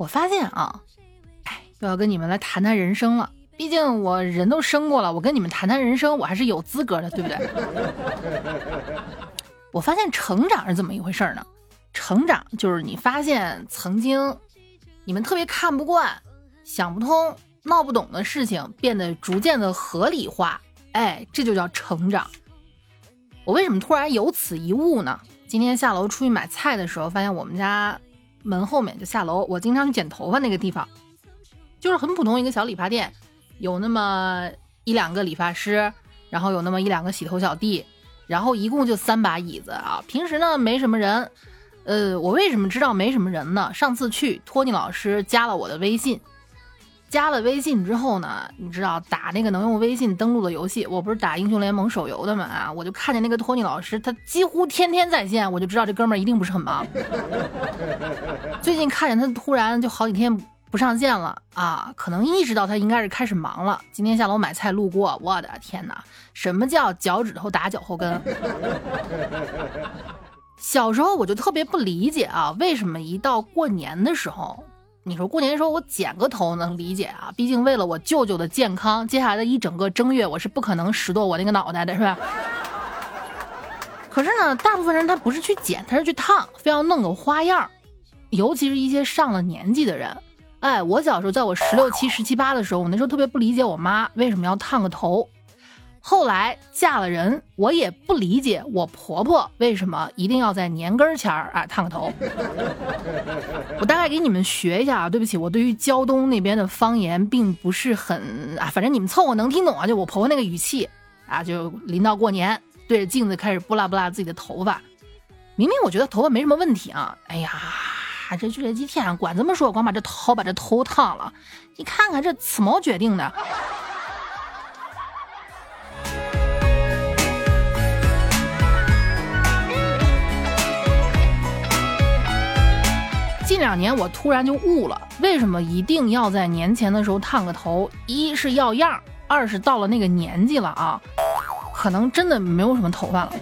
我发现啊，又要跟你们来谈谈人生了。毕竟我人都生过了，我跟你们谈谈人生，我还是有资格的，对不对？我发现成长是怎么一回事呢？成长就是你发现曾经你们特别看不惯、想不通、闹不懂的事情变得逐渐的合理化，哎，这就叫成长。我为什么突然有此一悟呢？今天下楼出去买菜的时候，发现我们家。门后面就下楼，我经常去剪头发那个地方，就是很普通一个小理发店，有那么一两个理发师，然后有那么一两个洗头小弟，然后一共就三把椅子啊。平时呢没什么人，呃，我为什么知道没什么人呢？上次去托尼老师加了我的微信。加了微信之后呢，你知道打那个能用微信登录的游戏，我不是打英雄联盟手游的嘛啊，我就看见那个托尼老师，他几乎天天在线，我就知道这哥们儿一定不是很忙。最近看见他突然就好几天不上线了啊，可能意识到他应该是开始忙了。今天下楼买菜路过，我的天哪，什么叫脚趾头打脚后跟？小时候我就特别不理解啊，为什么一到过年的时候。你说过年的时候我剪个头能理解啊，毕竟为了我舅舅的健康，接下来的一整个正月我是不可能拾掇我那个脑袋的，是吧？可是呢，大部分人他不是去剪，他是去烫，非要弄个花样尤其是一些上了年纪的人，哎，我小时候在我十六七、十七八的时候，我那时候特别不理解我妈为什么要烫个头。后来嫁了人，我也不理解我婆婆为什么一定要在年根前儿啊烫个头。我大概给你们学一下啊，对不起，我对于胶东那边的方言并不是很啊，反正你们凑合能听懂啊。就我婆婆那个语气啊，就临到过年，对着镜子开始拨拉拨拉自己的头发。明明我觉得头发没什么问题啊，哎呀，这就这几天管这么说，光把这头把这头烫了，你看看这此毛决定的。近两年我突然就悟了，为什么一定要在年前的时候烫个头？一是要样，二是到了那个年纪了啊，可能真的没有什么头发了，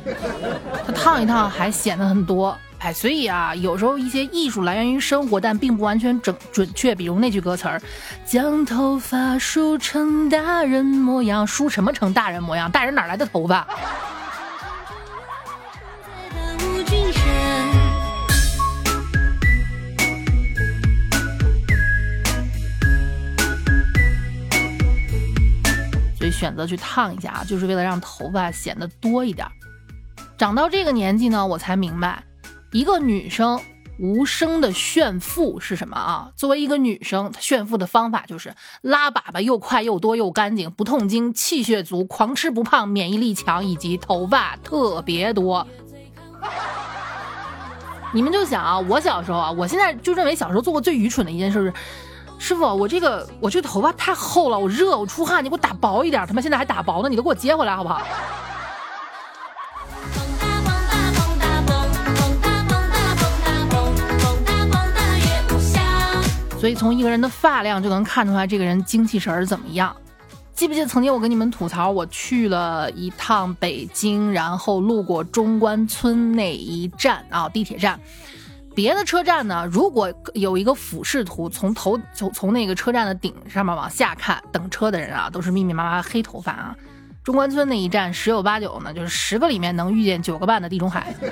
他烫一烫还显得很多。哎，所以啊，有时候一些艺术来源于生活，但并不完全准准确。比如那句歌词儿：“将头发梳成大人模样。”梳什么成大人模样？大人哪来的头发？所以选择去烫一下啊，就是为了让头发显得多一点。长到这个年纪呢，我才明白，一个女生无声的炫富是什么啊？作为一个女生，她炫富的方法就是拉粑粑又快又多又干净，不痛经，气血足，狂吃不胖，免疫力强，以及头发特别多。你们就想啊，我小时候啊，我现在就认为小时候做过最愚蠢的一件事是。师傅，我这个我这头发太厚了，我热，我出汗，你给我打薄一点。他妈现在还打薄呢，你都给我接回来好不好？所以从一个人的发量就能看出来这个人精气神儿怎么样。记不记得曾经我跟你们吐槽，我去了一趟北京，然后路过中关村那一站啊，地铁站。别的车站呢，如果有一个俯视图，从头从从那个车站的顶上面往下看，等车的人啊，都是密密麻麻黑头发啊。中关村那一站十有八九呢，就是十个里面能遇见九个半的地中海。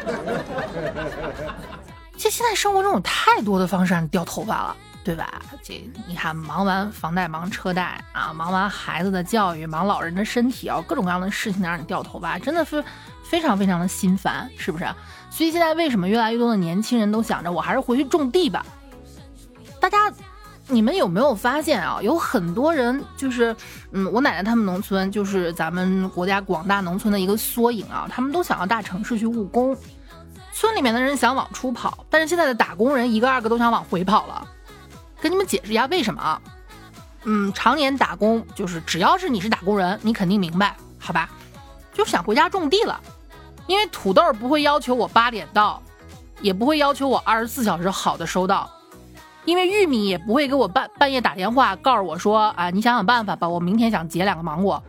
其实现在生活中有太多的方式让你掉头发了，对吧？这你看，忙完房贷，忙车贷啊，忙完孩子的教育，忙老人的身体啊，各种各样的事情让你掉头发，真的是非常非常的心烦，是不是？所以现在为什么越来越多的年轻人都想着我还是回去种地吧？大家，你们有没有发现啊？有很多人就是，嗯，我奶奶他们农村就是咱们国家广大农村的一个缩影啊。他们都想要大城市去务工，村里面的人想往出跑，但是现在的打工人一个二个都想往回跑了。跟你们解释一下为什么啊？嗯，常年打工，就是只要是你是打工人，你肯定明白，好吧？就想回家种地了，因为土豆不会要求我八点到，也不会要求我二十四小时好的收到，因为玉米也不会给我半半夜打电话告诉我说啊，你想想办法吧，我明天想结两个芒果，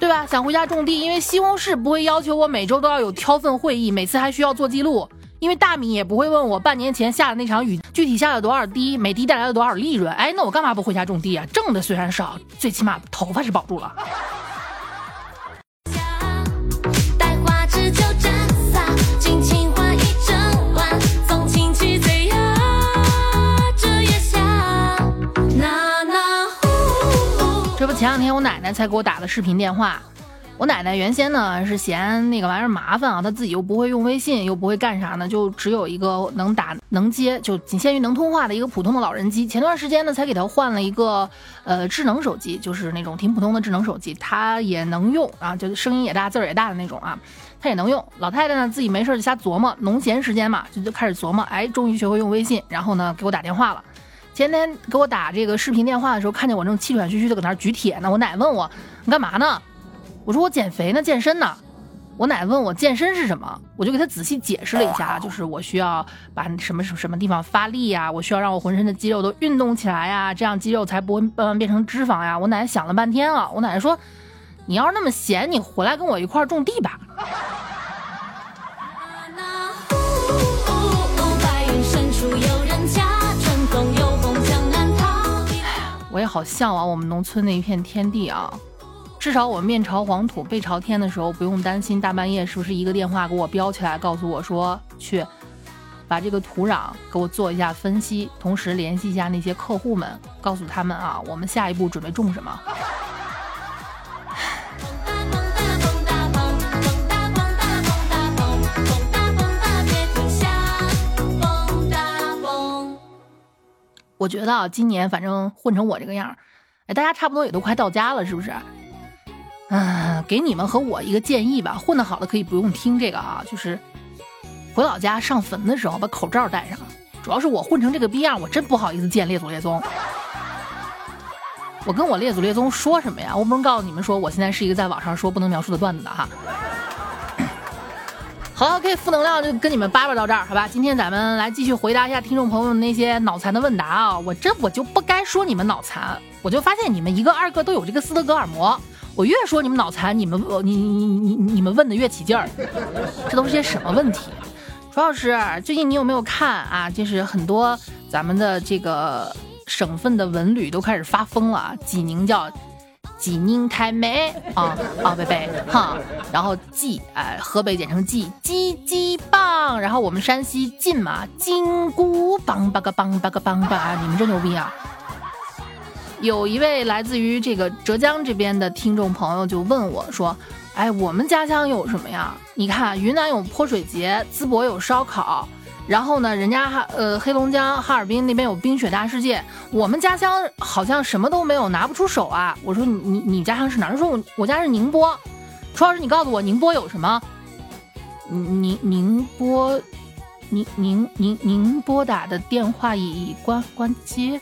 对吧？想回家种地，因为西红柿不会要求我每周都要有挑粪会议，每次还需要做记录。因为大米也不会问我半年前下的那场雨具体下了多少滴，每滴带来了多少利润。哎，那我干嘛不回家种地啊？挣的虽然少，最起码头发是保住了。这不，前两天我奶奶才给我打的视频电话。我奶奶原先呢是嫌那个玩意儿麻烦啊，她自己又不会用微信，又不会干啥呢，就只有一个能打能接，就仅限于能通话的一个普通的老人机。前段时间呢才给她换了一个呃智能手机，就是那种挺普通的智能手机，她也能用啊，就声音也大，字儿也大的那种啊，她也能用。老太太呢自己没事就瞎琢磨，农闲时间嘛就就开始琢磨，哎，终于学会用微信，然后呢给我打电话了。前天给我打这个视频电话的时候，看见我正气喘吁吁的搁那举铁呢，我奶问我你干嘛呢？我说我减肥呢，健身呢。我奶问我健身是什么，我就给她仔细解释了一下，就是我需要把什么什么什么地方发力呀，我需要让我浑身的肌肉都运动起来呀，这样肌肉才不会慢慢变成脂肪呀。我奶奶想了半天啊，我奶奶说，你要是那么闲，你回来跟我一块种地吧。我也好向往我们农村的一片天地啊。至少我面朝黄土背朝天的时候，不用担心大半夜是不是一个电话给我标起来，告诉我说去把这个土壤给我做一下分析，同时联系一下那些客户们，告诉他们啊，我们下一步准备种什么。我觉得啊，今年反正混成我这个样儿，哎，大家差不多也都快到家了，是不是？嗯，给你们和我一个建议吧，混得好的可以不用听这个啊，就是回老家上坟的时候把口罩戴上。主要是我混成这个逼样，我真不好意思见列祖列宗。我跟我列祖列宗说什么呀？我不能告诉你们说我现在是一个在网上说不能描述的段子的哈。好，OK，负能量就跟你们叭叭到这儿，好吧？今天咱们来继续回答一下听众朋友们那些脑残的问答啊！我这我就不该说你们脑残，我就发现你们一个二个都有这个斯德哥尔摩。我越说你们脑残，你们你你你你们问的越起劲儿，这都是些什么问题？楚老师，最近你有没有看啊？就是很多咱们的这个省份的文旅都开始发疯了。济宁叫济宁太美啊啊贝贝哈，然后济哎河北简称济济济棒，然后我们山西晋嘛金箍棒吧个棒吧个棒吧，你们真牛逼啊！有一位来自于这个浙江这边的听众朋友就问我说：“哎，我们家乡有什么呀？你看云南有泼水节，淄博有烧烤，然后呢，人家哈呃黑龙江哈尔滨那边有冰雪大世界，我们家乡好像什么都没有，拿不出手啊。”我说：“你你你家乡是哪儿？”他说：“我我家是宁波。”楚老师，你告诉我宁波有什么？宁宁波，宁宁宁宁拨打的电话已关关机。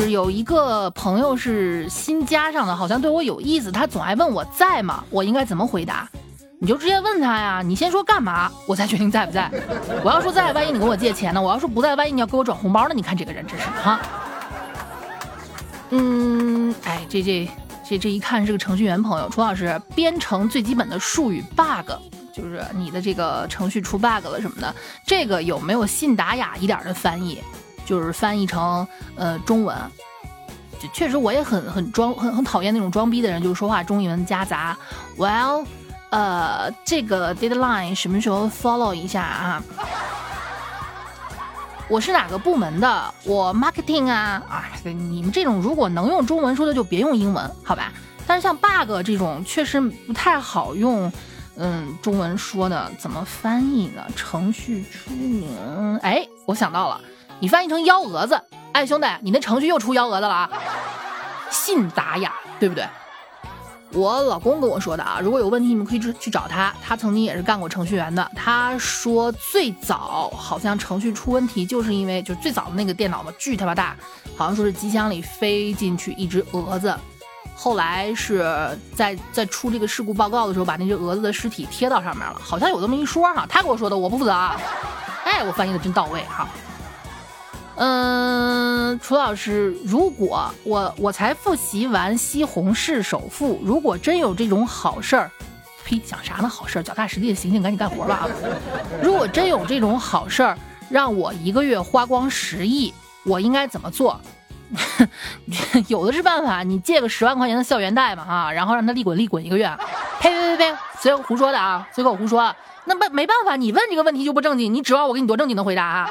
是有一个朋友是新加上的，好像对我有意思，他总爱问我在吗？我应该怎么回答？你就直接问他呀，你先说干嘛，我才决定在不在。我要说在，万一你跟我借钱呢？我要说不在，万一你要给我转红包呢？你看这个人真是哈。嗯，哎，这这这这一看是个程序员朋友，楚老师，编程最基本的术语 bug，就是你的这个程序出 bug 了什么的，这个有没有信达雅一点的翻译？就是翻译成呃中文，就确实我也很很装很很讨厌那种装逼的人，就是说话中英文夹杂。Well，呃，这个 deadline 什么时候 follow 一下啊？我是哪个部门的？我 marketing 啊啊！你们这种如果能用中文说的就别用英文，好吧？但是像 bug 这种确实不太好用，嗯，中文说的怎么翻译呢？程序出名，哎，我想到了。你翻译成幺蛾子，哎，兄弟，你那程序又出幺蛾子了啊！信达雅，对不对？我老公跟我说的啊，如果有问题，你们可以去去找他。他曾经也是干过程序员的。他说最早好像程序出问题，就是因为就最早的那个电脑嘛，巨他妈大，好像说是机箱里飞进去一只蛾子。后来是在在出这个事故报告的时候，把那只蛾子的尸体贴到上面了，好像有这么一说哈。他跟我说的，我不负责啊。哎，我翻译的真到位哈。嗯，楚老师，如果我我才复习完西红柿首富，如果真有这种好事儿，呸，想啥呢？好事儿，脚踏实地的行行，赶紧干活吧啊！如果真有这种好事儿，让我一个月花光十亿，我应该怎么做？有的是办法，你借个十万块钱的校园贷嘛啊，然后让他利滚利滚一个月。呸呸呸呸，随口胡说的啊，随口胡说。那没没办法，你问这个问题就不正经，你指望我给你多正经的回答啊？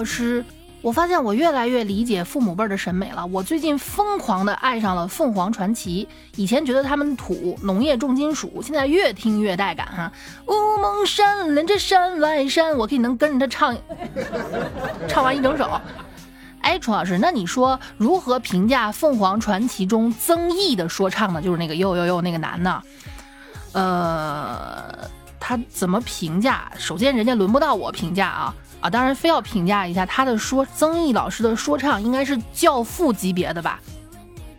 老师，我发现我越来越理解父母辈儿的审美了。我最近疯狂的爱上了凤凰传奇，以前觉得他们土，农业重金属，现在越听越带感哈。乌蒙山连着山外山，我可以能跟着他唱，唱完一整首。哎，楚老师，那你说如何评价凤凰传奇中曾毅的说唱呢？就是那个呦呦呦那个男的，呃，他怎么评价？首先，人家轮不到我评价啊。啊，当然非要评价一下他的说，曾毅老师的说唱应该是教父级别的吧？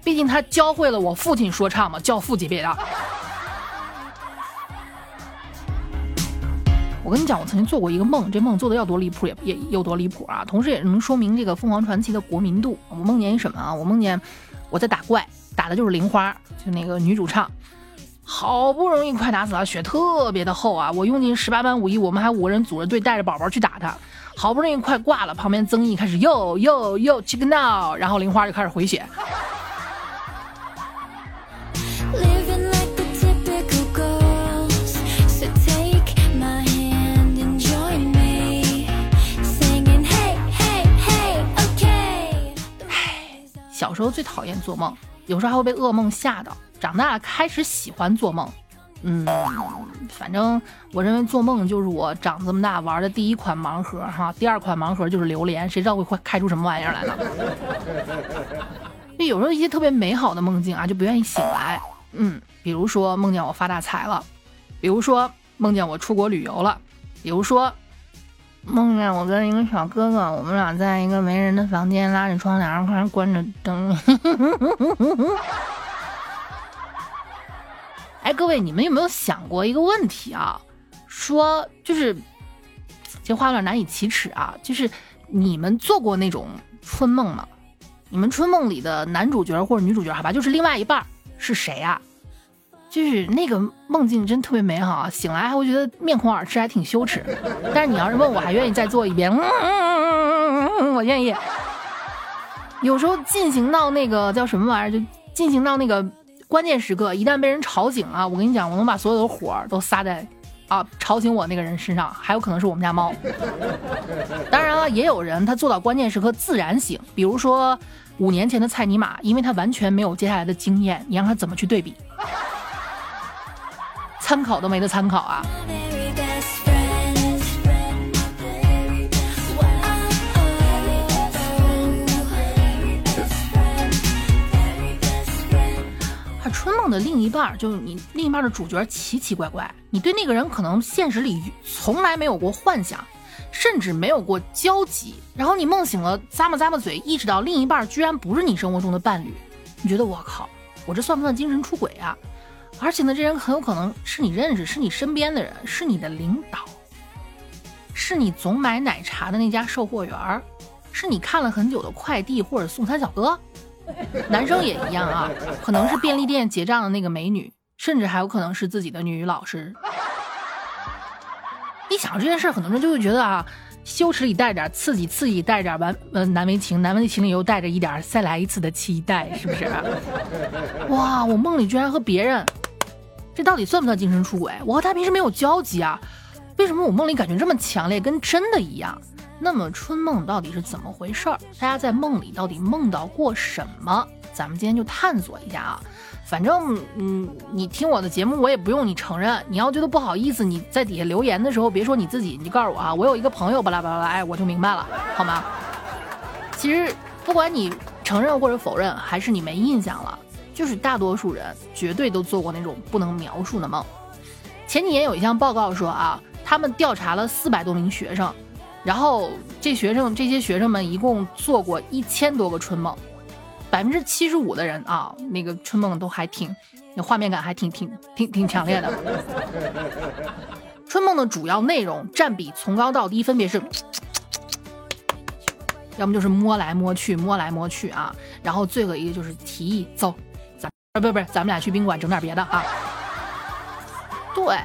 毕竟他教会了我父亲说唱嘛，教父级别的。我跟你讲，我曾经做过一个梦，这梦做的要多离谱也也有多离谱啊！同时也能说明这个凤凰传奇的国民度。我梦见一什么啊？我梦见我在打怪，打的就是玲花，就那个女主唱，好不容易快打死了，血特别的厚啊！我用尽十八般武艺，我们还五个人组着队带着宝宝去打他。好不容易快挂了，旁边曾毅开始又又又 chicken now，然后玲花就开始回血。小时候最讨厌做梦，有时候还会被噩梦吓到。长大开始喜欢做梦。嗯，反正我认为做梦就是我长这么大玩的第一款盲盒哈，第二款盲盒就是榴莲，谁知道会开出什么玩意儿来呢？就有时候一些特别美好的梦境啊，就不愿意醒来。嗯，比如说梦见我发大财了，比如说梦见我出国旅游了，比如说梦见我跟一个小哥哥，我们俩在一个没人的房间拉着窗帘，开始关着灯。哎，各位，你们有没有想过一个问题啊？说就是，这话有点难以启齿啊。就是你们做过那种春梦吗？你们春梦里的男主角或者女主角，好吧，就是另外一半是谁啊？就是那个梦境真特别美好，醒来还会觉得面红耳赤，还挺羞耻。但是你要是问我，还愿意再做一遍，嗯嗯嗯嗯嗯，我愿意。有时候进行到那个叫什么玩意儿，就进行到那个。关键时刻一旦被人吵醒啊，我跟你讲，我能把所有的火都撒在啊吵醒我那个人身上，还有可能是我们家猫。当然了，也有人他做到关键时刻自然醒，比如说五年前的蔡尼玛，因为他完全没有接下来的经验，你让他怎么去对比？参考都没得参考啊！梦的另一半就是你另一半的主角奇奇怪怪，你对那个人可能现实里从来没有过幻想，甚至没有过交集，然后你梦醒了，咂摸咂摸嘴，意识到另一半居然不是你生活中的伴侣，你觉得我靠，我这算不算精神出轨啊？而且呢，这人很有可能是你认识，是你身边的人，是你的领导，是你总买奶茶的那家售货员，是你看了很久的快递或者送餐小哥。男生也一样啊，可能是便利店结账的那个美女，甚至还有可能是自己的女老师。一想到这件事，很多人就会觉得啊，羞耻里带点刺激，刺激带点完呃难为情，难为情里又带着一点再来一次的期待，是不是？哇，我梦里居然和别人，这到底算不算精神出轨？我和他平时没有交集啊，为什么我梦里感觉这么强烈，跟真的一样？那么春梦到底是怎么回事儿？大家在梦里到底梦到过什么？咱们今天就探索一下啊。反正，嗯，你听我的节目，我也不用你承认。你要觉得不好意思，你在底下留言的时候，别说你自己，你就告诉我啊，我有一个朋友，巴拉巴拉巴拉，哎，我就明白了，好吗？其实，不管你承认或者否认，还是你没印象了，就是大多数人绝对都做过那种不能描述的梦。前几年有一项报告说啊，他们调查了四百多名学生。然后这学生这些学生们一共做过一千多个春梦，百分之七十五的人啊，那个春梦都还挺，那画面感还挺挺挺挺强烈的。春梦的主要内容占比从高到低分别是，要么就是摸来摸去摸来摸去啊，然后最后一个就是提议走，咱啊不不是咱们俩去宾馆整点别的啊，对。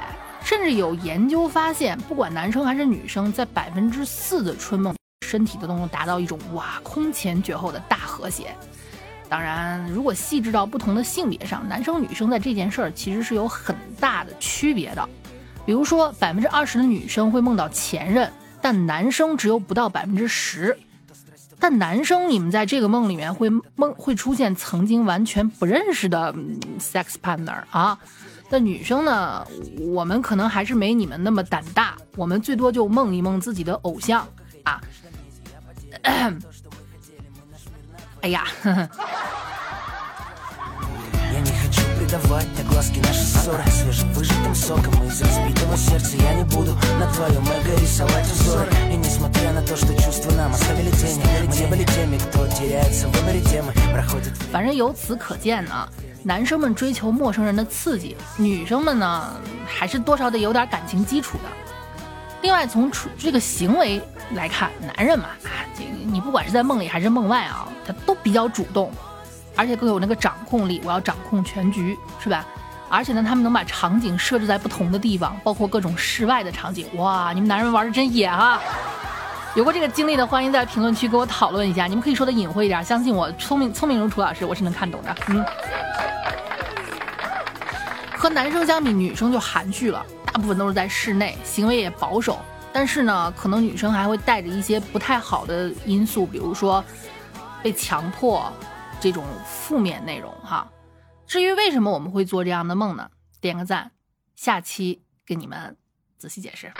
甚至有研究发现，不管男生还是女生，在百分之四的春梦，身体都能达到一种哇空前绝后的大和谐。当然，如果细致到不同的性别上，男生女生在这件事儿其实是有很大的区别的。比如说，百分之二十的女生会梦到前任，但男生只有不到百分之十。但男生，你们在这个梦里面会梦会出现曾经完全不认识的 sex partner 啊。那女生呢？我们可能还是没你们那么胆大，我们最多就梦一梦自己的偶像啊。哎呀。反正由此可见呢。男生们追求陌生人的刺激，女生们呢还是多少得有点感情基础的。另外，从这个行为来看，男人嘛，啊，这个你不管是在梦里还是梦外啊，他都比较主动，而且更有那个掌控力。我要掌控全局，是吧？而且呢，他们能把场景设置在不同的地方，包括各种室外的场景。哇，你们男人玩的真野啊！有过这个经历的，欢迎在评论区跟我讨论一下。你们可以说的隐晦一点，相信我，聪明聪明如楚老师，我是能看懂的。嗯。和男生相比，女生就含蓄了，大部分都是在室内，行为也保守。但是呢，可能女生还会带着一些不太好的因素，比如说被强迫这种负面内容哈。至于为什么我们会做这样的梦呢？点个赞，下期给你们仔细解释。